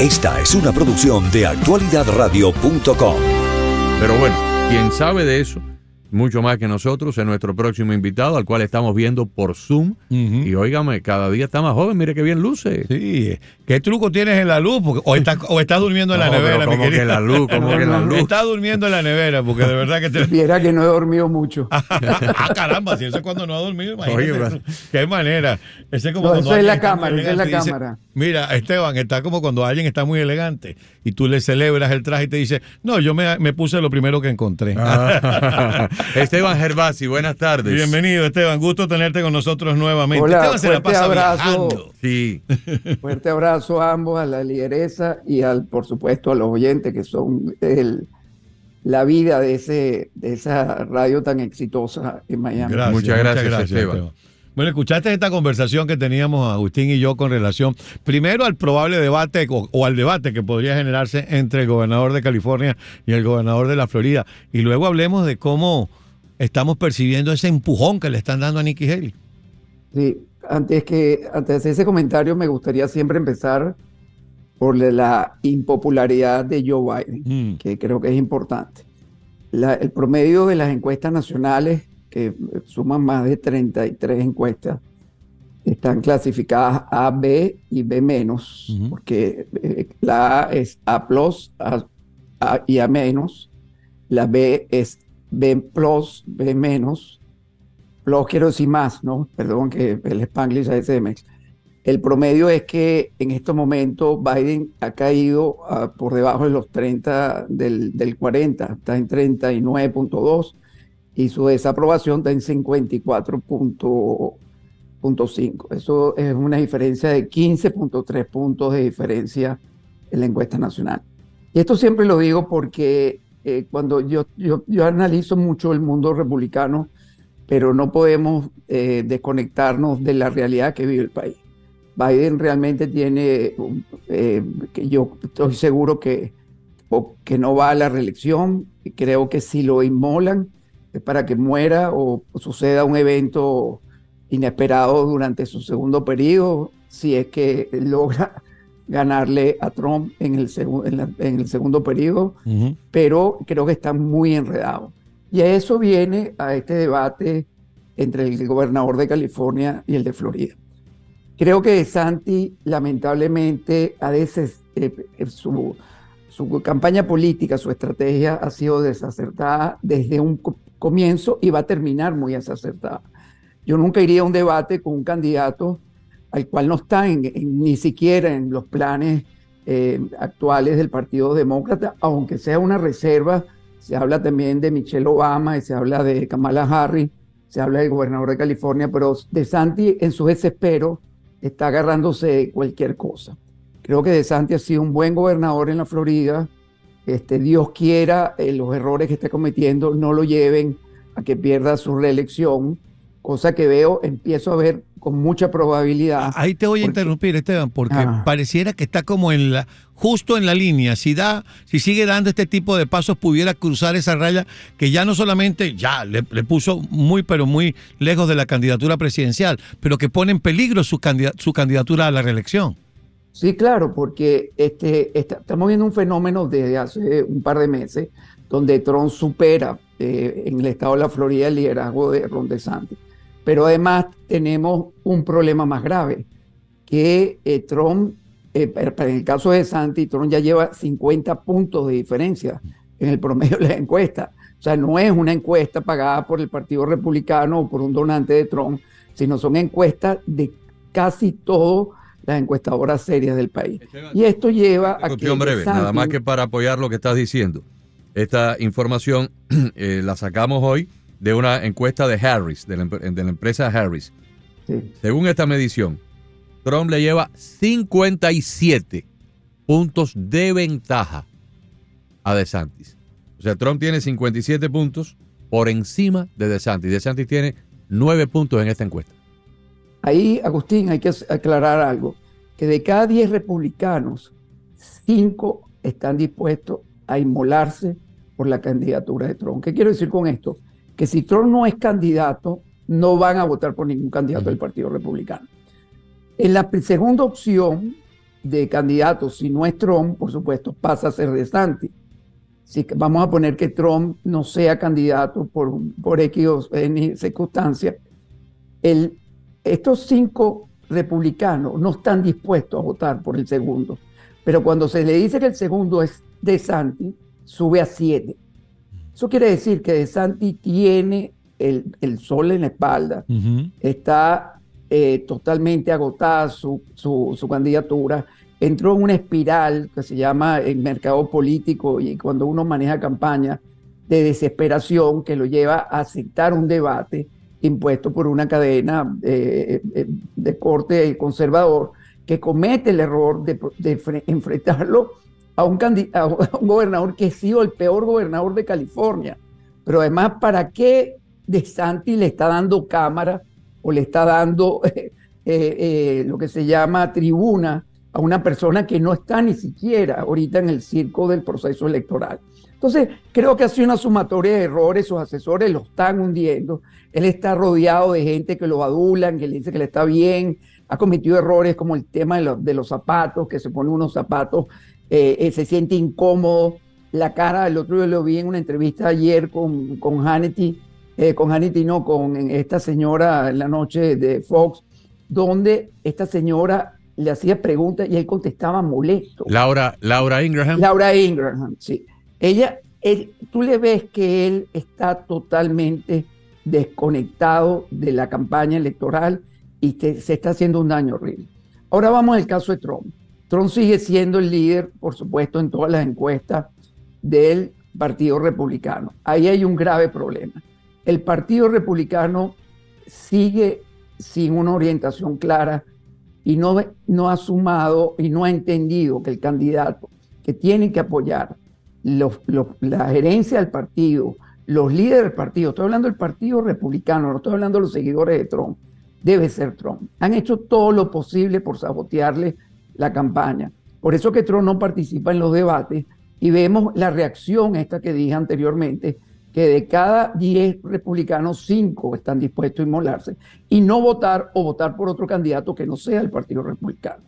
Esta es una producción de actualidadradio.com. Pero bueno, quien sabe de eso mucho más que nosotros, es nuestro próximo invitado, al cual estamos viendo por Zoom. Y óigame, cada día está más joven, mire qué bien luce. Sí, ¿qué truco tienes en la luz? Porque, o, estás, o estás durmiendo en la nevera, como que la luz, como que la luz. Estás durmiendo en la nevera, porque de verdad que te... Viera que no he dormido mucho. ah, caramba, si eso es cuando no ha dormido, imagínate. qué manera. Ese es como no, eso es la cámara, eso es la cámara. Mira, Esteban, está como cuando alguien está muy elegante y tú le celebras el traje y te dice, no, yo me, me puse lo primero que encontré. Ah. Esteban Gervasi, buenas tardes. Bienvenido, Esteban. Gusto tenerte con nosotros nuevamente. Hola, fuerte abrazo. Sí. Fuerte abrazo a ambos, a la lideresa y al, por supuesto, a los oyentes que son el, la vida de ese de esa radio tan exitosa en Miami. muchas gracias, Esteban. Bueno, escuchaste esta conversación que teníamos Agustín y yo con relación, primero al probable debate o, al debate que podría generarse entre el gobernador de California y el gobernador de la Florida. Y luego hablemos de cómo estamos percibiendo ese empujón que le están dando a Nikki Haley. Sí, antes que antes de ese comentario me gustaría siempre empezar por la impopularidad de Joe Biden, mm. que creo que es importante. el promedio de las encuestas nacionales que suman más de 33 encuestas, están clasificadas A, B y B menos, porque eh, la A es A plus a, y A menos, la B es B plus, B menos, plus quiero decir más, ¿no? Perdón que el Spanglish a ese El promedio es que en estos momentos Biden ha caído ah, por debajo de los 30 del, del 40, está en 39.2 y su desaprobación está en 54.5. Eso es una diferencia de 15.3 puntos de diferencia en la encuesta nacional. Y esto siempre lo digo porque eh, cuando yo, yo, analizo mucho el mundo republicano, pero no podemos eh, desconectarnos de la realidad que vive el país. Biden realmente tiene, eh, que yo estoy seguro que, que no va a la reelección, creo que si lo inmolan, para que muera o suceda un evento inesperado durante su segundo periodo, si es que logra ganarle a Trump en el, en, el segundo periodo, pero creo que está muy enredado. Y a eso viene a este debate entre el gobernador de California y el de Florida. Creo que Santi lamentablemente a veces eh, su, su campaña política, su estrategia ha sido desacertada desde un comienzo y va a terminar muy desacertada. Yo nunca iría a un debate con un candidato al cual no está ni siquiera en los planes eh, actuales del Partido Demócrata, aunque sea una reserva. Se habla también de Michelle Obama y se habla de Kamala Harris, se habla del gobernador de California, pero De Santi en su desespero está agarrándose cualquier cosa. Creo que De Santi ha sido un buen gobernador en la Florida, este, Dios quiera, eh, los errores que esté cometiendo no lo lleven a que pierda su reelección, cosa que veo, empiezo a ver con mucha probabilidad. Ahí te voy a interrumpir, Esteban, porque pareciera que está como en la, justo en la línea. Si da, si sigue dando este tipo de pasos, pudiera cruzar esa raya que ya no solamente ya le, puso muy, pero muy lejos de la candidatura presidencial, pero que pone en peligro su, su candidatura a la reelección. Sí, claro, porque este, estamos viendo un fenómeno desde hace un par de meses donde Trump supera eh, en el estado de la Florida el liderazgo de Ron DeSantis. Pero además tenemos un problema más grave, que eh, Trump, eh, en el caso de DeSantis, Trump ya lleva 50 puntos de diferencia en el promedio de la encuesta. O sea, no es una encuesta pagada por el Partido Republicano o por un donante de Trump, sino son encuestas de casi todo las encuestadoras serias del país. Y esto lleva a que... breve, nada más que para apoyar lo que estás diciendo. Esta información eh, la sacamos hoy de una encuesta de Harris, de la, empresa Harris. Según esta medición, Trump le lleva 57 puntos de ventaja a DeSantis. O sea, Trump tiene 57 puntos por encima de DeSantis. DeSantis tiene 9 puntos en esta encuesta. Ahí, Agustín, hay que aclarar algo, que de cada 10 republicanos, 5 están dispuestos a inmolarse por la candidatura de Trump. ¿Qué quiero decir con esto? Que si Trump no es candidato, no van a votar por ningún candidato del Partido Republicano. En la segunda opción, de candidatos, si no es Trump, por supuesto, pasa a ser DeSantis. Si vamos a poner que Trump no sea candidato por, por X o N circunstancia, el, estos cinco republicanos no están dispuestos a votar por el segundo. Pero cuando se le dice que el segundo es DeSantis, sube a siete. Eso quiere decir que DeSantis tiene el, el sol en la espalda, está eh, totalmente agotada su, su, candidatura, entró en una espiral que se llama el mercado político y cuando uno maneja campaña de desesperación que lo lleva a aceptar un debate impuesto por una cadena eh, eh, de corte conservador que comete el error de, enfrentarlo a un, a un gobernador que ha sido el peor gobernador de California. Pero además, ¿para qué De Santi le está dando cámara o le está dando eh, lo que se llama tribuna a una persona que no está ni siquiera ahorita en el circo del proceso electoral. Entonces, creo que ha sido una sumatoria de errores, sus asesores lo están hundiendo, él está rodeado de gente que lo adulan, que le dice que le está bien, ha cometido errores como el tema de, de los zapatos, que se pone unos zapatos, se siente incómodo, la cara, el otro día lo vi en una entrevista ayer con, con Hannity, eh, con Hannity, no, con esta señora en la noche de Fox, donde esta señora le hacía preguntas y él contestaba molesto. Laura, Laura Ingraham. Laura Ingraham, sí. Ella, tú le ves que él está totalmente desconectado de la campaña electoral y se está haciendo un daño horrible. Ahora vamos al caso de Trump. Trump sigue siendo el líder, por supuesto, en todas las encuestas del Partido Republicano. Ahí hay un grave problema el Partido Republicano sigue sin una orientación clara y no, no ha sumado y no ha entendido que el candidato que tiene que apoyar la gerencia del partido, los líderes del partido, estoy hablando del Partido Republicano, no estoy hablando de los seguidores de Trump, debe ser Trump. Han hecho todo lo posible por sabotearle la campaña. Por eso que Trump no participa en los debates y vemos la reacción esta que dije anteriormente, que de cada 10 republicanos, 5 están dispuestos a inmolarse y no votar o votar por otro candidato que no sea el Partido Republicano.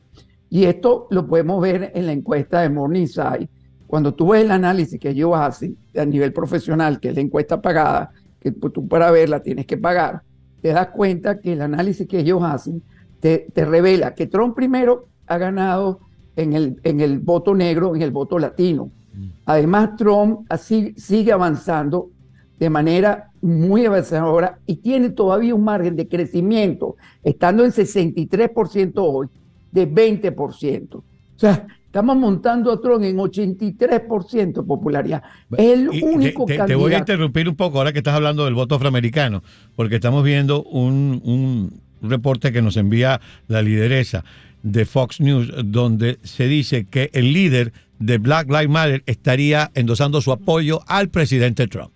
Y esto lo podemos ver en la encuesta de Morningside. Cuando tú ves el análisis que ellos hacen a nivel profesional, que es la encuesta pagada, que tú para verla tienes que pagar, te das cuenta que el análisis que ellos hacen te, revela que Trump primero ha ganado en el, en el voto negro, en el voto latino. Mm. Además, Trump así sigue avanzando de manera muy avanzadora y tiene todavía un margen de crecimiento, estando en 63% hoy, de 20%. O sea, estamos montando a Trump en 83% de popularidad. Es el único te, Te voy a interrumpir un poco ahora que estás hablando del voto afroamericano, porque estamos viendo un, un reporte que nos envía la lideresa de Fox News, donde se dice que el líder de Black Lives Matter estaría endosando su apoyo al presidente Trump.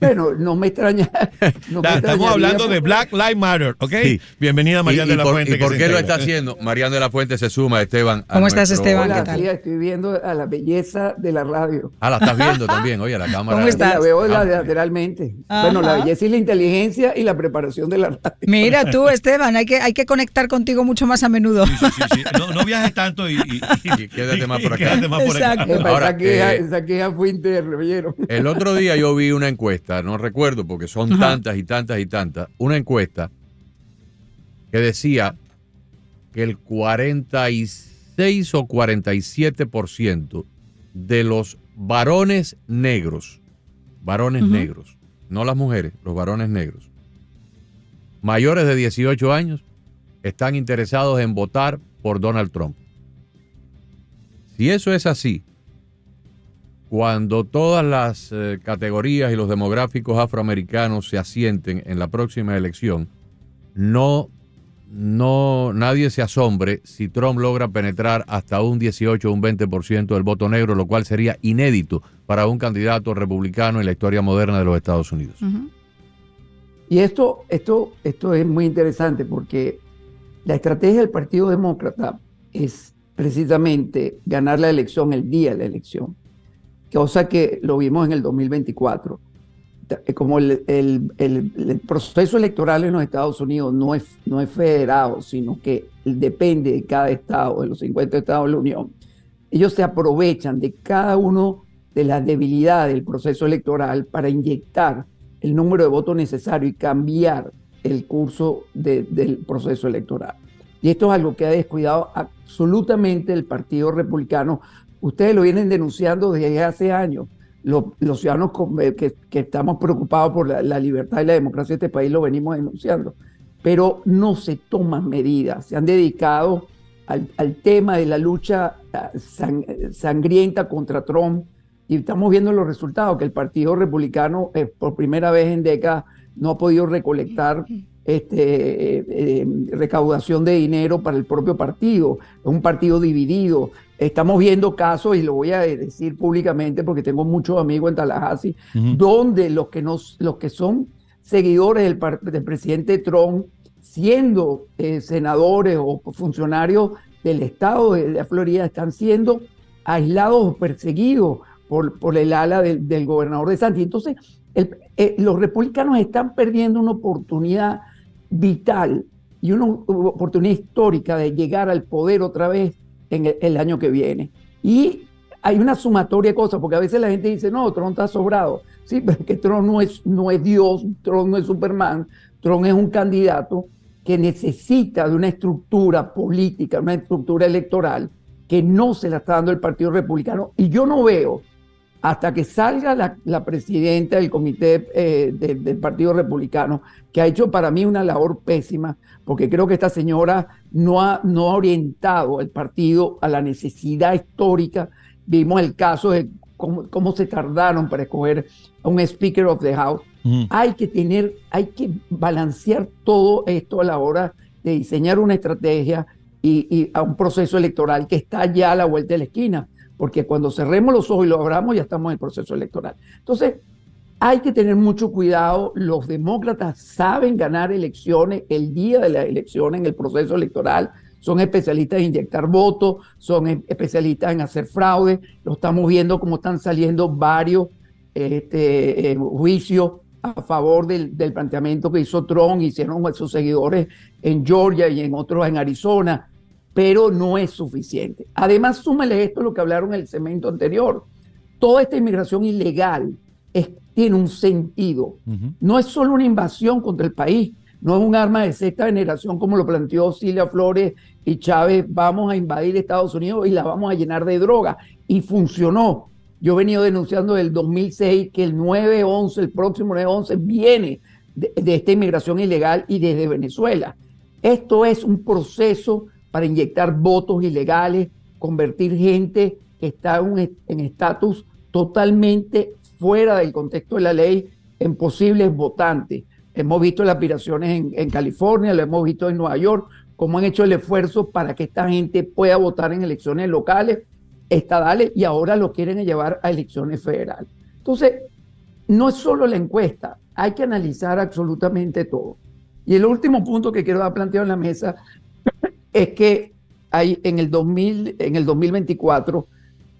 Bueno, no me extraña. estamos hablando de Black Lives Matter, ¿ok? Bienvenida Mariana de la Fuente. ¿Y por qué lo está haciendo? Mariana de la Fuente se suma, Esteban. ¿Cómo estás, Esteban? ¿Qué tal? estoy viendo a la belleza de la radio. Ah, la estás viendo también, oye, la cámara. ¿Cómo estás? La veo ah, lateralmente. Bueno, la belleza y la inteligencia y la preparación de la radio. Mira tú, Esteban, hay que, hay que conectar contigo mucho más a menudo. Sí, sí, sí, no, no, viajes tanto y, y, quédate más por acá. Quédate más por acá. Ahora, esa, esa queja fue interna, El otro día yo vi una encuesta no recuerdo porque son tantas y tantas y tantas, una encuesta que decía que el 46 o 47% de los varones negros, varones negros, no las mujeres, los varones negros, mayores de 18 años, están interesados en votar por Donald Trump. Si eso es así, cuando todas las eh, categorías y los demográficos afroamericanos se asienten en la próxima elección, no, no, nadie se asombre si Trump logra penetrar hasta un 18 o un 20% del voto negro, lo cual sería inédito para un candidato republicano en la historia moderna de los Estados Unidos. Y esto, esto, esto es muy interesante porque la estrategia del Partido Demócrata es precisamente ganar la elección el día de la elección cosa que lo vimos en el 2024. como el, el, proceso electoral en los Estados Unidos no es, no es federado, sino que depende de cada estado, de los 50 estados de la Unión, ellos se aprovechan de cada uno de las debilidades del proceso electoral para inyectar el número de votos necesario y cambiar el curso del proceso electoral. Y esto es algo que ha descuidado absolutamente el Partido Republicano. Ustedes lo vienen denunciando desde hace años. Los, ciudadanos eh, que, estamos preocupados por la, libertad y la democracia de este país lo venimos denunciando. Pero no se toman medidas. Se han dedicado al, tema de la lucha ah, sangrienta contra Trump. Y estamos viendo los resultados, que el Partido Republicano eh, por primera vez en décadas no ha podido recolectar este, eh, recaudación de dinero para el propio partido. Es un partido dividido. Estamos viendo casos, y lo voy a decir públicamente porque tengo muchos amigos en Tallahassee, donde los que, nos, los que son seguidores del, del presidente Trump, siendo eh, senadores o funcionarios del estado de, Florida, están siendo aislados o perseguidos por, por el ala del, gobernador de Santi. Entonces, eh, los republicanos están perdiendo una oportunidad vital y una oportunidad histórica de llegar al poder otra vez en el, año que viene. Y hay una sumatoria de cosas, porque a veces la gente dice, no, Trump está sobrado. Sí, pero que Trump no es, no es Dios, Trump no es Superman, Trump es un candidato que necesita de una estructura política, una estructura electoral que no se la está dando el Partido Republicano. Y yo no veo hasta que salga la, presidenta del comité eh, del Partido Republicano, que ha hecho para mí una labor pésima, porque creo que esta señora no ha, no ha orientado el partido a la necesidad histórica. Vimos el caso de cómo, se tardaron para escoger a un Speaker of the House. Hay que tener, hay que balancear todo esto a la hora de diseñar una estrategia y, y a un proceso electoral que está ya a la vuelta de la esquina porque cuando cerremos los ojos y lo abramos ya estamos en el proceso electoral. Entonces, hay que tener mucho cuidado. Los demócratas saben ganar elecciones el día de la elección en el proceso electoral. Son especialistas en inyectar votos, son especialistas en hacer fraude. Lo estamos viendo como están saliendo varios este, eh, juicios a favor del, del, planteamiento que hizo Trump, hicieron sus seguidores en Georgia y en otros en Arizona pero no es suficiente. Además, súmale esto lo que hablaron en el cemento anterior. Toda esta inmigración ilegal tiene un sentido. No es solo una invasión contra el país, no es un arma de sexta generación como lo planteó Cilia Flores y Chávez, vamos a invadir Estados Unidos y la vamos a llenar de droga. Y funcionó. Yo he venido denunciando desde el 2006 que el 9-11, el próximo 9-11, viene de, de esta inmigración ilegal y desde Venezuela. Esto es un proceso para inyectar votos ilegales, convertir gente que está en estatus totalmente fuera del contexto de la ley en posibles votantes. Hemos visto las aspiraciones en, California, lo hemos visto en Nueva York, cómo han hecho el esfuerzo para que esta gente pueda votar en elecciones locales, estadales, y ahora lo quieren llevar a elecciones federales. Entonces, no es solo la encuesta, hay que analizar absolutamente todo. Y el último punto que quiero dar planteado en la mesa es que hay en el, 2000, en el 2024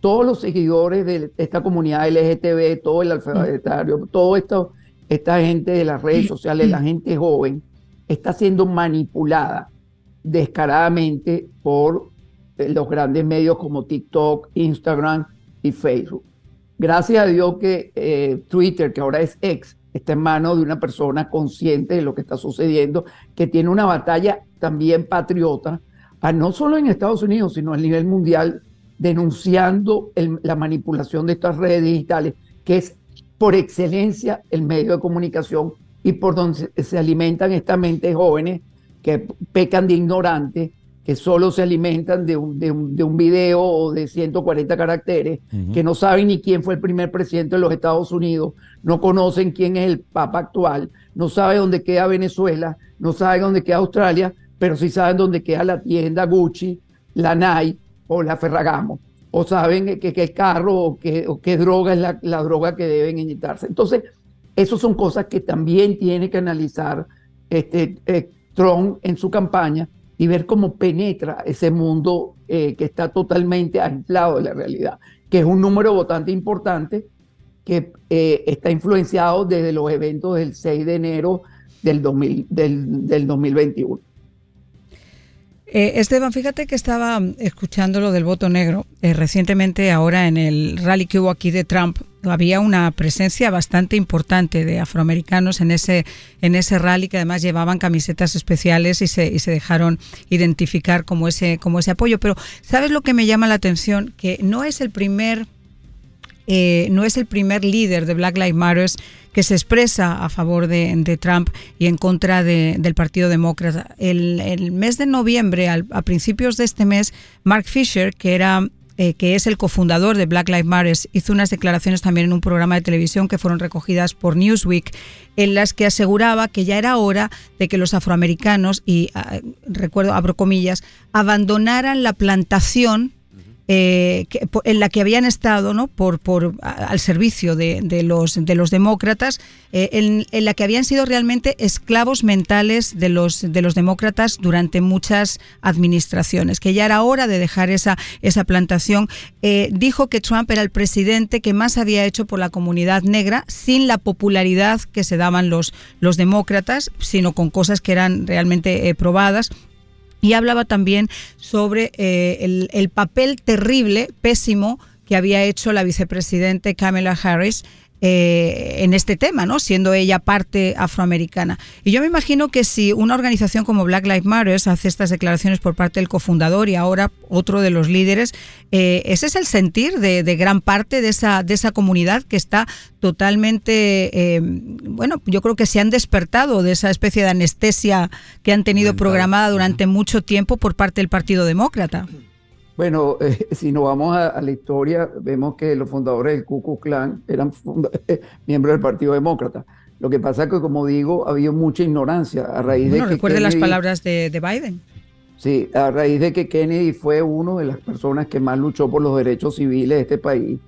todos los seguidores de esta comunidad LGTB, todo el alfabetario, todo esto, esta gente de las redes sociales, la gente joven, está siendo manipulada descaradamente por eh, los grandes medios como TikTok, Instagram y Facebook. Gracias a Dios que eh, Twitter, que ahora es ex, está en manos de una persona consciente de lo que está sucediendo, que tiene una batalla también patriota no solo en Estados Unidos, sino a nivel mundial, denunciando la manipulación de estas redes digitales, que es por excelencia el medio de comunicación y por donde se alimentan estas mentes jóvenes que pecan de ignorantes, que solo se alimentan de un, de un, video o de 140 caracteres, que no saben ni quién fue el primer presidente de los Estados Unidos, no conocen quién es el Papa actual, no saben dónde queda Venezuela, no saben dónde queda Australia, pero sí saben dónde queda la tienda Gucci, la Nike o la Ferragamo, o saben qué carro o qué, droga es la, droga que deben inyectarse. Entonces, esas son cosas que también tiene que analizar este, eh, Trump en su campaña y ver cómo penetra ese mundo eh, que está totalmente aislado de la realidad, que es un número votante importante que eh, está influenciado desde los eventos del 6 de enero del, 2000, del, del 2021. Eh, Esteban, fíjate que estaba escuchando lo del voto negro. Eh, recientemente, ahora en el rally que hubo aquí de Trump, había una presencia bastante importante de afroamericanos en ese, en ese rally que además llevaban camisetas especiales y se, y se dejaron identificar como ese, como ese apoyo. Pero, ¿sabes lo que me llama la atención? Que no es el primer eh, no es el primer líder de Black Lives Matter que se expresa a favor de, Trump y en contra del Partido Demócrata. El, mes de noviembre, a principios de este mes, Mark Fisher, que era eh, que es el cofundador de Black Lives Matter, hizo unas declaraciones también en un programa de televisión que fueron recogidas por Newsweek, en las que aseguraba que ya era hora de que los afroamericanos, y ah, recuerdo, abro comillas, abandonaran la plantación eh, en la que habían estado ¿no? por, por, al servicio de, los, de los demócratas, eh, en, la que habían sido realmente esclavos mentales de los, de los demócratas durante muchas administraciones, que ya era hora de dejar esa, esa plantación. Eh, dijo que Trump era el presidente que más había hecho por la comunidad negra sin la popularidad que se daban los, los demócratas, sino con cosas que eran realmente probadas y hablaba también sobre eh, el, el, papel terrible, pésimo, que había hecho la vicepresidente Kamala Harris eh, en este tema, ¿no? Siendo ella parte afroamericana. Y yo me imagino que si una organización como Black Lives Matter hace estas declaraciones por parte del cofundador y ahora otro de los líderes, eh, ese es el sentir de, gran parte de esa, de esa comunidad que está totalmente, eh, bueno, yo creo que se han despertado de esa especie de anestesia que han tenido programada durante mucho tiempo por parte del Partido Demócrata. Bueno, eh, si nos vamos a, la historia, vemos que los fundadores del Ku Klux Klan eran miembros del Partido Demócrata. Lo que pasa es que, como digo, ha habido mucha ignorancia a raíz de que recuerde las palabras de, de Biden. Sí, a raíz de que Kennedy fue uno de las personas que más luchó por los derechos civiles de este país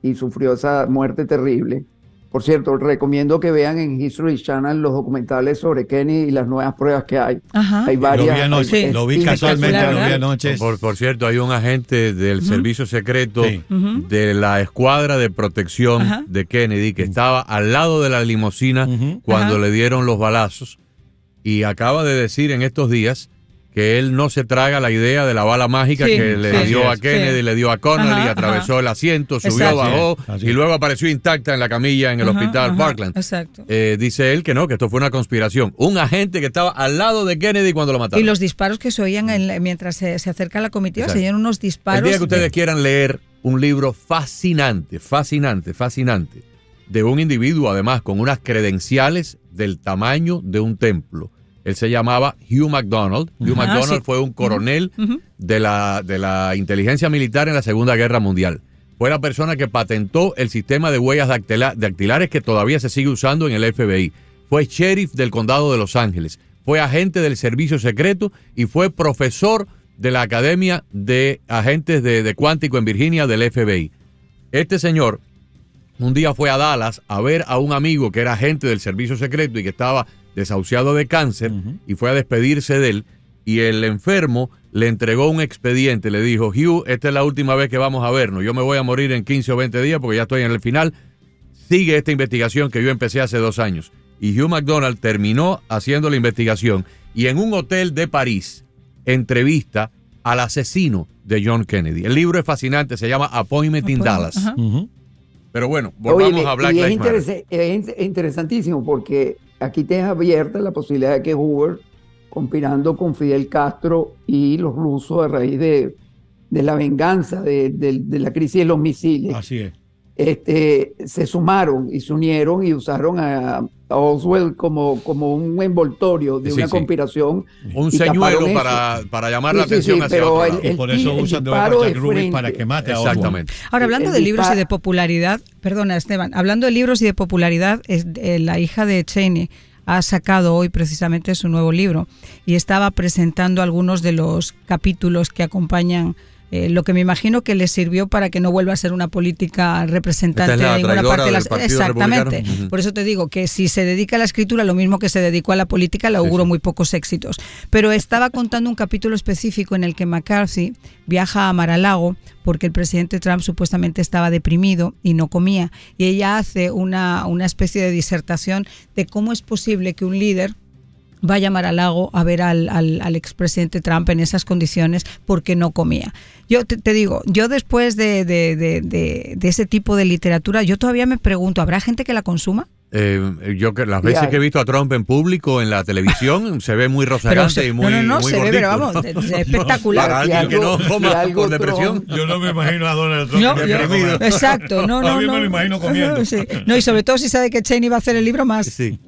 y sufrió esa muerte terrible. Por cierto, recomiendo que vean en History Channel los documentales sobre Kenny y las nuevas pruebas que hay. Hay varias. Lo vi anoche, lo vi casualmente, lo vi anoche. Por, cierto, hay un agente del servicio secreto de la escuadra de protección de Kennedy que estaba al lado de la limusina cuando le dieron los balazos. Y acaba de decir en estos días que él no se traga la idea de la bala mágica que le dio a Kennedy, le dio a Connolly, atravesó el asiento, subió, bajó y luego apareció intacta en la camilla en el hospital Parkland. Exacto. Eh, dice él que no, que esto fue una conspiración. Un agente que estaba al lado de Kennedy cuando lo mataron. Y los disparos que se oían mientras se, acerca la comitiva, se oían unos disparos. El día que ustedes quieran leer un libro fascinante, fascinante, fascinante, de un individuo además con unas credenciales del tamaño de un templo él se llamaba Hugh MacDonald. Hugh MacDonald fue un coronel de, la, de la inteligencia militar en la Segunda Guerra Mundial. Fue la persona que patentó el sistema de huellas dactilares que todavía se sigue usando en el FBI. Fue sheriff del condado de Los Ángeles. Fue agente del servicio secreto y fue profesor de la Academia de Agentes de, de Cuántico en Virginia del FBI. Este señor un día fue a Dallas a ver a un amigo que era agente del servicio secreto y que estaba desahuciado de cáncer y fue a despedirse de él y el enfermo le entregó un expediente, le dijo, Hugh, esta es la última vez que vamos a vernos, yo me voy a morir en 15 o 20 días porque ya estoy en el final, sigue esta investigación que yo empecé hace dos años. Y Hugh McDonald terminó haciendo la investigación y en un hotel de París entrevista al asesino de John Kennedy. El libro es fascinante, se llama Appointment in Dallas. Pero bueno, volvamos a Black Lives Es interesantísimo porque aquí te abierta la posibilidad de que Hoover, conspirando con Fidel Castro y los rusos a raíz de, la venganza de, la crisis de los misiles, Así es. Este, se sumaron y se unieron y usaron a, Oswald como, como un envoltorio de una conspiración. Un señuelo para, para, llamar la atención hacia pero y por eso usan de Jack para que mate a Exactamente. Ahora, hablando de libros y de popularidad, perdona Esteban, hablando de libros y de popularidad, es, eh, la hija de Cheney ha sacado hoy precisamente su nuevo libro y estaba presentando algunos de los capítulos que acompañan Eh, lo que me imagino que le sirvió para que no vuelva a ser una política representante de ninguna parte de las exactamente. Por eso te digo que si se dedica a la escritura lo mismo que se dedicó a la política le auguro muy pocos éxitos. Pero estaba contando un capítulo específico en el que McCarthy viaja a Mar-a-Lago porque el presidente Trump supuestamente estaba deprimido y no comía. Y ella hace una, una especie de disertación de cómo es posible que un líder va a llamar al lago a ver al, al, expresidente Trump en esas condiciones porque no comía. Yo te, digo, yo después de, de, de, ese tipo de literatura, yo todavía me pregunto, ¿habrá gente que la consuma? Eh, yo que las veces que he visto a Trump en público en la televisión se ve muy rozagante y muy no no no muy se ve pero vamos es espectacular para alguien que no coma por depresión. Yo no me imagino a Donald Trump no, exacto no no no no. me lo imagino comiendo. Sí. no y sobre todo si sabe que Cheney va a hacer el libro más. Sí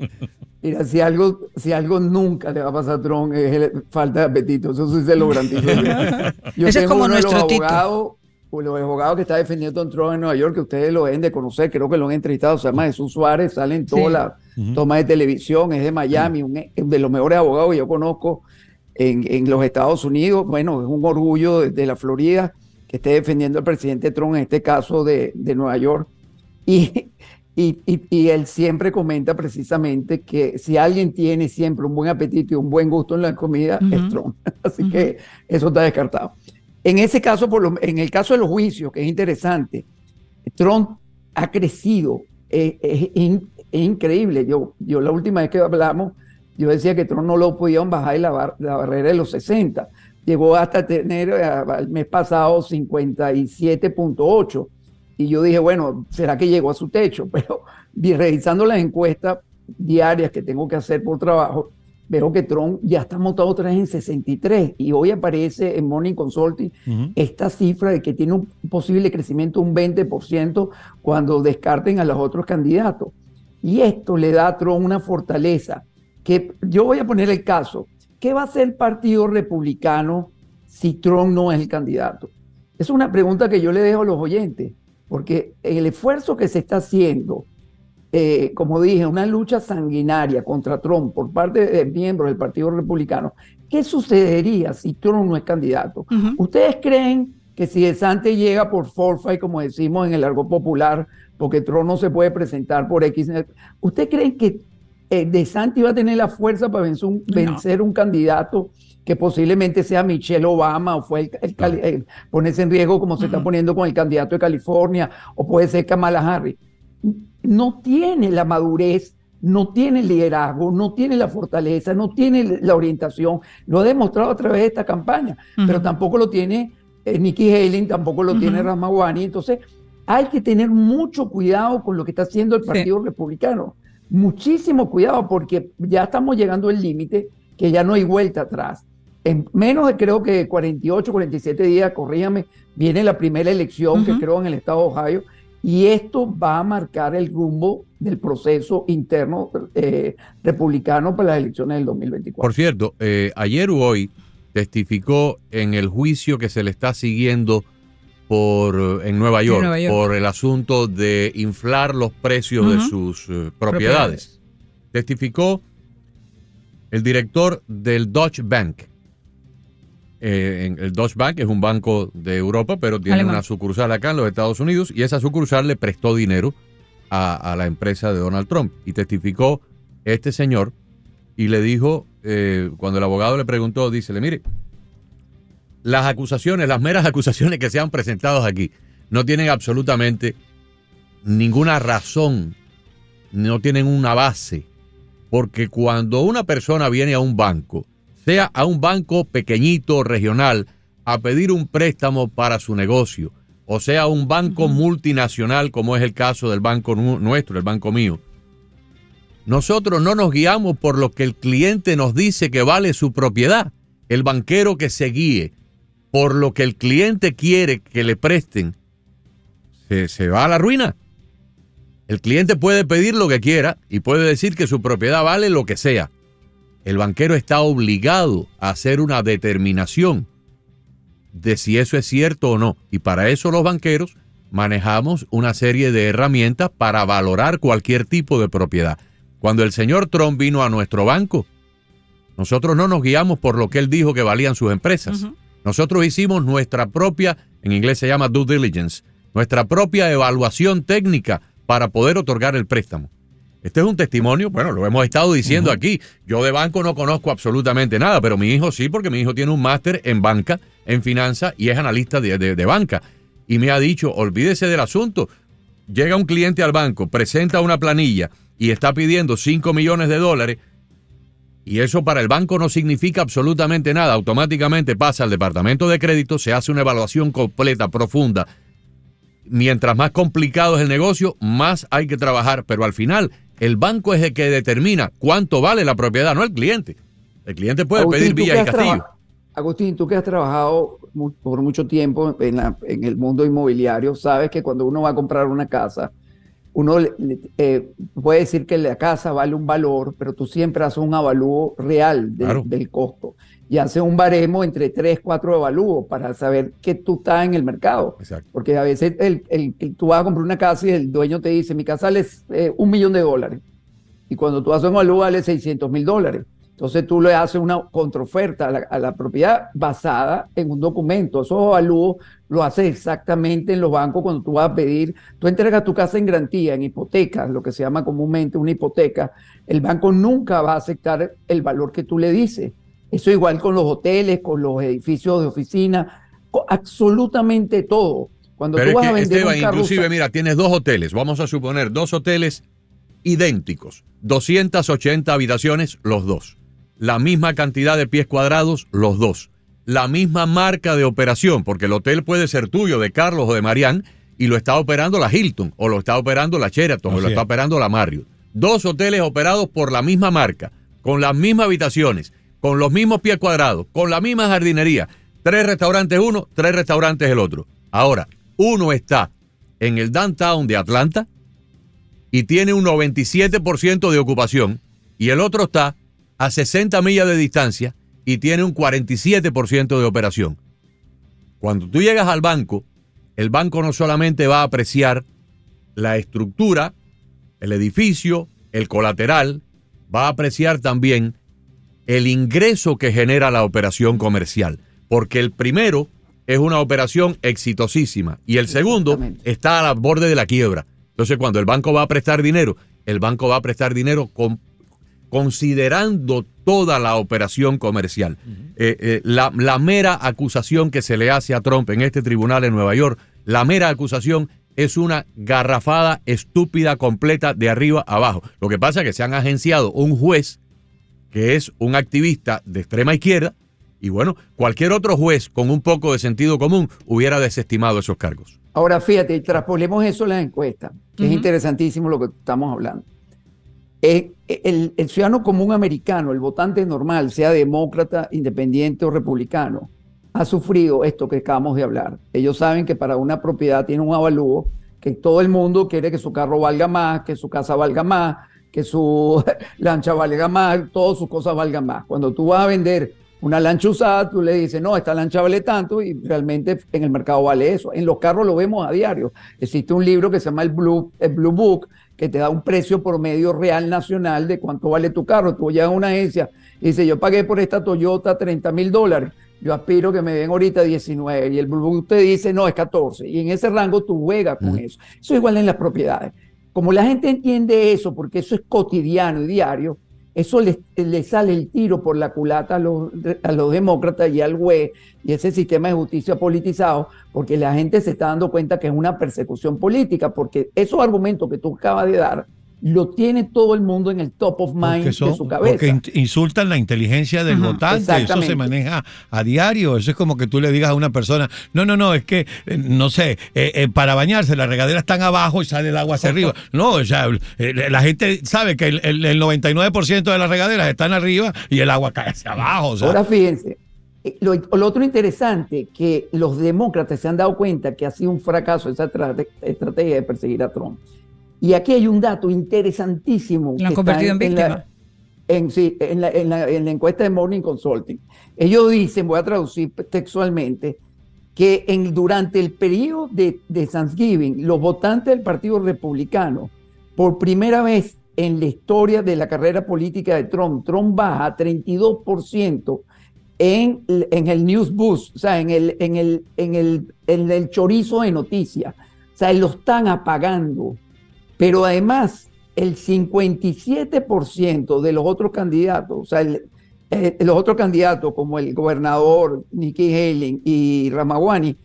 Mira, si algo, si algo nunca le va a pasar a Trump es falta de apetito. Eso sí se lo garantizo. Yo Ese es como uno nuestro de los abogados, los abogados que está defendiendo a Trump en Nueva York, que ustedes lo deben de conocer, creo que lo han entrevistado, se llama Jesús Suárez, sale en todas las tomas de televisión, es de Miami, un, de los mejores abogados que yo conozco en, en, los Estados Unidos. Bueno, es un orgullo de, de, la Florida que esté defendiendo al presidente Trump, en este caso de, de Nueva York. Y, y, él siempre comenta precisamente que si alguien tiene siempre un buen apetito y un buen gusto en la comida, es Trump. Así que eso está descartado. En ese caso, por lo, en el caso de los juicios, que es interesante, Trump ha crecido, eh, es, increíble. Yo, yo la última vez que hablamos, yo decía que Trump no lo podían bajar de la, la barrera de los 60. Llegó hasta tener el mes pasado 57.8 y yo dije, bueno, ¿será que llegó a su techo? Pero revisando las encuestas diarias que tengo que hacer por trabajo, veo que Trump ya está montado otra vez en 63 y hoy aparece en Morning Consulting esta cifra de que tiene un posible crecimiento de un 20% cuando descarten a los otros candidatos. Y esto le da a Trump una fortaleza que yo voy a poner el caso. ¿Qué va a hacer el Partido Republicano si Trump no es el candidato? Es una pregunta que yo le dejo a los oyentes porque el esfuerzo que se está haciendo, eh, como dije, una lucha sanguinaria contra Trump por parte de miembros del Partido Republicano, ¿qué sucedería si Trump no es candidato? ¿Ustedes creen que si De Santos llega por forfait, como decimos en el largo popular, porque Trump no se puede presentar por X, ¿ustedes creen que eh, De Santos va a tener la fuerza para vencer un, vencer un candidato que posiblemente sea Michelle Obama o fue el, eh, ponerse en riesgo como se está poniendo con el candidato de California o puede ser Kamala Harris. No tiene la madurez, no tiene el liderazgo, no tiene la fortaleza, no tiene la orientación. Lo ha demostrado a través de esta campaña, pero tampoco lo tiene eh, Nikki Haley, tampoco lo tiene Ramawani. Entonces, hay que tener mucho cuidado con lo que está haciendo el Partido Republicano. Muchísimo cuidado porque ya estamos llegando al límite que ya no hay vuelta atrás en menos de creo que 48, 47 días, corríjame, viene la primera elección que creo en el estado de Ohio y esto va a marcar el rumbo del proceso interno eh, republicano para las elecciones del 2024. Por cierto, eh, ayer o hoy testificó en el juicio que se le está siguiendo por en Nueva York, por el asunto de inflar los precios de sus eh, propiedades. Testificó el director del Deutsche Bank, eh, el Deutsche Bank es un banco de Europa, pero tiene una sucursal acá en los Estados Unidos y esa sucursal le prestó dinero a, la empresa de Donald Trump. Y testificó este señor y le dijo, eh, cuando el abogado le preguntó, dícele, mire, las acusaciones, las meras acusaciones que se han presentado aquí, no tienen absolutamente ninguna razón, no tienen una base, porque cuando una persona viene a un banco sea a un banco pequeñito regional a pedir un préstamo para su negocio, o sea un banco multinacional como es el caso del banco nuestro, el banco mío. Nosotros no nos guiamos por lo que el cliente nos dice que vale su propiedad. El banquero que se guíe por lo que el cliente quiere que le presten, se, se va a la ruina. El cliente puede pedir lo que quiera y puede decir que su propiedad vale lo que sea el banquero está obligado a hacer una determinación de si eso es cierto o no. Y para eso los banqueros manejamos una serie de herramientas para valorar cualquier tipo de propiedad. Cuando el señor Trump vino a nuestro banco, nosotros no nos guiamos por lo que él dijo que valían sus empresas. Nosotros hicimos nuestra propia, en inglés se llama due diligence, nuestra propia evaluación técnica para poder otorgar el préstamo. Este es un testimonio, bueno, lo hemos estado diciendo aquí. Yo de banco no conozco absolutamente nada, pero mi hijo sí, porque mi hijo tiene un máster en banca, en finanzas y es analista de, de, banca. Y me ha dicho, olvídese del asunto. Llega un cliente al banco, presenta una planilla y está pidiendo 5 millones de dólares. Y eso para el banco no significa absolutamente nada. Automáticamente pasa al departamento de crédito, se hace una evaluación completa, profunda. Mientras más complicado es el negocio, más hay que trabajar. Pero al final el banco es el que determina cuánto vale la propiedad, no el cliente. El cliente puede pedir vía y castillo. Agustín, tú que has trabajado por mucho tiempo en, en, el mundo inmobiliario, sabes que cuando uno va a comprar una casa, uno eh, puede decir que la casa vale un valor, pero tú siempre haces un avalúo real del costo y hace un baremo entre tres, cuatro evalúos para saber que tú estás en el mercado. Porque a veces el, el, tú vas a comprar una casa y el dueño te dice, mi casa vale eh, un millón de dólares. Y cuando tú haces un avalúo vale 600 mil dólares. Entonces tú le haces una contraoferta a la, a la, propiedad basada en un documento. Esos avalúos lo haces exactamente en los bancos cuando tú vas a pedir, tú entregas tu casa en garantía, en hipoteca, lo que se llama comúnmente una hipoteca. El banco nunca va a aceptar el valor que tú le dices eso igual con los hoteles, con los edificios de oficina, absolutamente todo. Cuando tú vas a vender Esteban, inclusive, mira, tienes dos hoteles, vamos a suponer dos hoteles idénticos, 280 habitaciones los dos, la misma cantidad de pies cuadrados los dos, la misma marca de operación, porque el hotel puede ser tuyo, de Carlos o de Marianne, y lo está operando la Hilton, o lo está operando la Sheraton, o lo está operando la Marriott. Dos hoteles operados por la misma marca, con las mismas habitaciones, con los mismos pies cuadrados, con la misma jardinería. Tres restaurantes uno, tres restaurantes el otro. Ahora, uno está en el downtown de Atlanta y tiene un 97% de ocupación y el otro está a 60 millas de distancia y tiene un 47% de operación. Cuando tú llegas al banco, el banco no solamente va a apreciar la estructura, el edificio, el colateral, va a apreciar también el ingreso que genera la operación comercial, porque el primero es una operación exitosísima y el segundo está a la borde de la quiebra. Entonces, cuando el banco va a prestar dinero, el banco va a prestar dinero considerando toda la operación comercial. Eh, eh, la, la mera acusación que se le hace a Trump en este tribunal en Nueva York, la mera acusación es una garrafada estúpida completa de arriba a abajo. Lo que pasa es que se han agenciado un juez que es un activista de extrema izquierda, y bueno, cualquier otro juez con un poco de sentido común hubiera desestimado esos cargos. Ahora fíjate, traspolemos eso en la encuesta, que es interesantísimo lo que estamos hablando. Eh, el, el, ciudadano común americano, el votante normal, sea demócrata, independiente o republicano, ha sufrido esto que acabamos de hablar. Ellos saben que para una propiedad tiene un avalúo, que todo el mundo quiere que su carro valga más, que su casa valga más, que su lancha valga más, todas sus cosas valgan más. Cuando tú vas a vender una lancha usada, tú le dices, no, esta lancha vale tanto y realmente en el mercado vale eso. En los carros lo vemos a diario. Existe un libro que se llama el Blue, el Blue Book, que te da un precio por medio real nacional de cuánto vale tu carro. Tú llegas a una agencia y dices, yo pagué por esta Toyota 30 mil dólares. Yo aspiro que me den ahorita 19 y el Blue Book te dice, no, es 14. Y en ese rango tú juegas con eso. Eso es igual en las propiedades. Como la gente entiende eso, porque eso es cotidiano y diario, eso le, sale el tiro por la culata a los, a los demócratas y al juez y ese sistema de justicia politizado, porque la gente se está dando cuenta que es una persecución política, porque esos argumentos que tú acabas de dar lo tiene todo el mundo en el top of mind de su cabeza. Porque insultan la inteligencia del votante, eso se maneja a diario, eso es como que tú le digas a una persona, no, no, no, es que, eh, no sé, eh, eh, para bañarse las regaderas están abajo y sale el agua hacia arriba. No, o sea, la gente sabe que el, el, 99% de las regaderas están arriba y el agua cae hacia abajo. Ahora fíjense, lo, lo, otro interesante, que los demócratas se han dado cuenta que ha sido un fracaso esa estrategia de perseguir a Trump. Y aquí hay un dato interesantísimo. Lo han convertido en, víctima. En, sí, en, la, en, la, encuesta de Morning Consulting. Ellos dicen, voy a traducir textualmente, que en, durante el periodo de, de Thanksgiving, los votantes del Partido Republicano, por primera vez en la historia de la carrera política de Trump, Trump baja a 32% en, en el news boost, o sea, en el, en el, en el, en el chorizo de noticias. O sea, lo están apagando. Pero además, el 57% de los otros candidatos, o sea, eh, los otros candidatos como el gobernador Nikki Haley y Ramawani,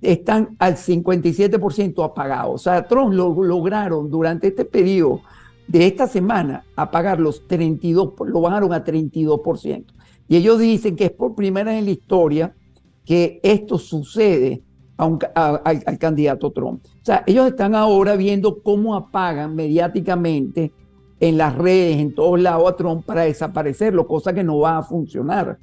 están al 57% apagados. O sea, Trump lo lograron durante este periodo de esta semana apagar los 32, lo bajaron a 32%. Y ellos dicen que es por primera vez en la historia que esto sucede al candidato Trump. O sea, ellos están ahora viendo cómo apagan mediáticamente en las redes, en todos lados a Trump para desaparecerlo, cosa que no va a funcionar.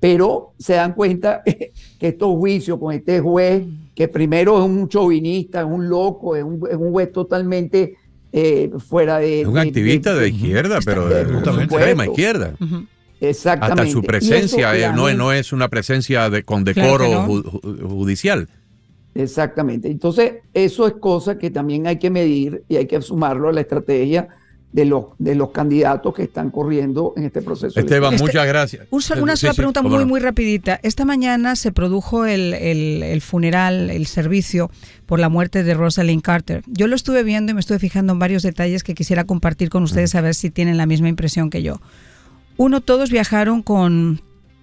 Pero se dan cuenta que estos juicios con este juez, que primero es un chauvinista, es un loco, es un, juez totalmente eh, fuera de... Es un activista de, izquierda, pero de, extrema izquierda. Exactamente. Hasta su presencia no, no, es una presencia de, con decoro judicial. Exactamente. Entonces, eso es cosa que también hay que medir y hay que sumarlo a la estrategia de los, de los candidatos que están corriendo en este proceso. Esteban, este, muchas gracias. una sola pregunta muy, muy rapidita. Esta mañana se produjo el, el, funeral, el servicio por la muerte de Rosalind Carter. Yo lo estuve viendo y me estuve fijando en varios detalles que quisiera compartir con ustedes a ver si tienen la misma impresión que yo. Uno, todos viajaron con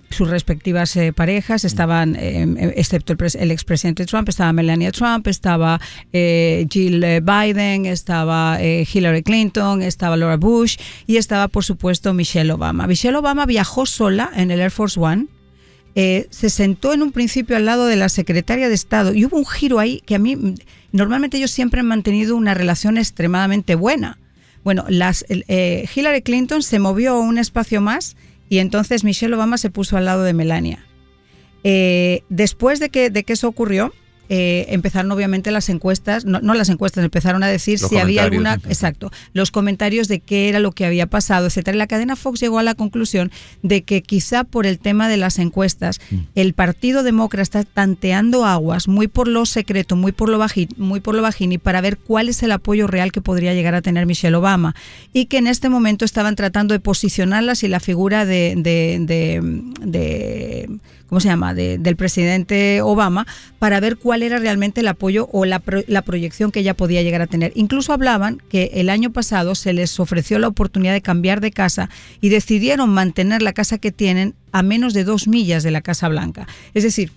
sus respectivas eh, parejas, estaban, eh, eh, excepto el, el, expresidente Trump, estaba Melania Trump, estaba Jill Biden, estaba Hillary Clinton, estaba Laura Bush y estaba, por supuesto, Michelle Obama. Michelle Obama viajó sola en el Air Force One. se sentó en un principio al lado de la secretaria de Estado y hubo un giro ahí que a mí, normalmente ellos siempre han mantenido una relación extremadamente buena bueno, las, eh, Hillary Clinton se movió a un espacio más y entonces Michelle Obama se puso al lado de Melania. Eh, después de que, de que eso ocurrió, eh, empezaron obviamente las encuestas, no, las encuestas, empezaron a decir si había alguna, exacto, los comentarios de qué era lo que había pasado, etcétera. Y la cadena Fox llegó a la conclusión de que quizá por el tema de las encuestas, mm. el Partido Demócrata está tanteando aguas muy por lo secreto, muy por lo bajín, muy por lo bajini, para ver cuál es el apoyo real que podría llegar a tener Michelle Obama. Y que en este momento estaban tratando de posicionarlas y la figura de, de ¿cómo se llama?, del presidente Obama para ver cuál era realmente el apoyo o la, la proyección que ella podía llegar a tener. Incluso hablaban que el año pasado se les ofreció la oportunidad de cambiar de casa y decidieron mantener la casa que tienen a menos de dos millas de la Casa Blanca. Es decir,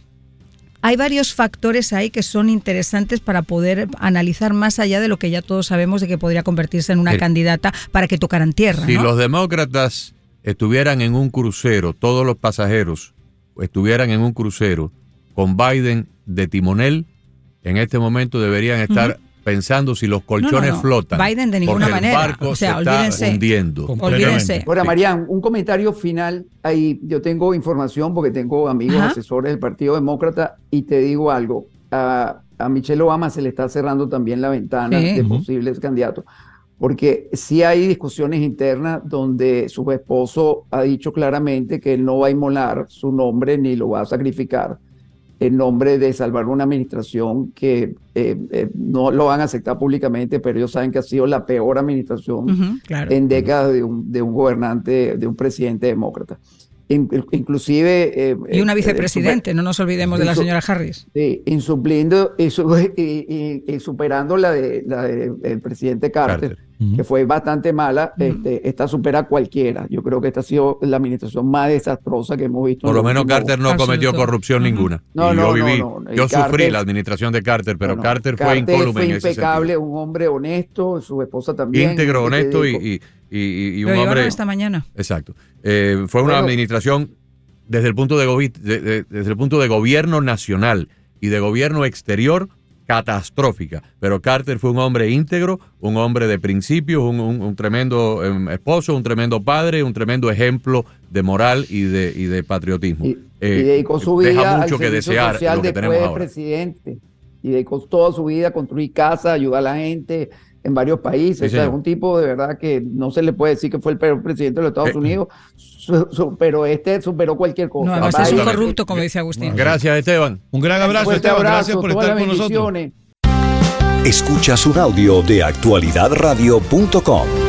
hay varios factores ahí que son interesantes para poder analizar más allá de lo que ya todos sabemos de que podría convertirse en una candidata para que tocaran tierra. Si los demócratas estuvieran en un crucero, todos los pasajeros estuvieran en un crucero con Biden de timonel, en este momento deberían estar pensando si los colchones flotan. Biden de ninguna manera. El barco se está hundiendo. Olvídense. Ahora, Marian, un comentario final. Ahí yo tengo información porque tengo amigos asesores del Partido Demócrata y te digo algo. A, Michelle Obama se le está cerrando también la ventana de posibles candidatos porque sí hay discusiones internas donde su esposo ha dicho claramente que él no va a inmolar su nombre ni lo va a sacrificar en nombre de salvar una administración que eh, eh, no lo van a aceptar públicamente, pero ellos saben que ha sido la peor administración en décadas de un, de un, gobernante, de un presidente demócrata. Inclusive... Eh, y una vicepresidente, no nos olvidemos de la señora Harris. Sí, insupliendo y, y, superando la del de, la de, presidente Carter que fue bastante mala, este, esta supera cualquiera. Yo creo que esta ha sido la administración más desastrosa que hemos visto. Por lo menos Carter no cometió corrupción ninguna. No, no, yo viví, yo sufrí la administración de Carter, pero Carter fue incólume fue impecable, un hombre honesto, su esposa también. Íntegro, honesto y, y, un hombre. esta mañana. Exacto. Eh, fue una administración desde el punto de, desde el punto de gobierno nacional y de gobierno exterior catastrófica. Pero Carter fue un hombre íntegro, un hombre de principios, un, tremendo em, esposo, un tremendo padre, un tremendo ejemplo de moral y de, y de patriotismo. Y, eh, su vida deja mucho que desear lo que tenemos ahora. presidente. Y dedicó toda su vida a construir casa, ayudar a la gente, en varios países. o sea, es un tipo de verdad que no se le puede decir que fue el peor presidente de los Estados eh, Unidos, pero este superó cualquier cosa. No, además es un corrupto, como dice Agustín. Gracias, Esteban. Un gran abrazo, Esteban. Gracias por estar con nosotros. Escuchas un audio de actualidadradio.com.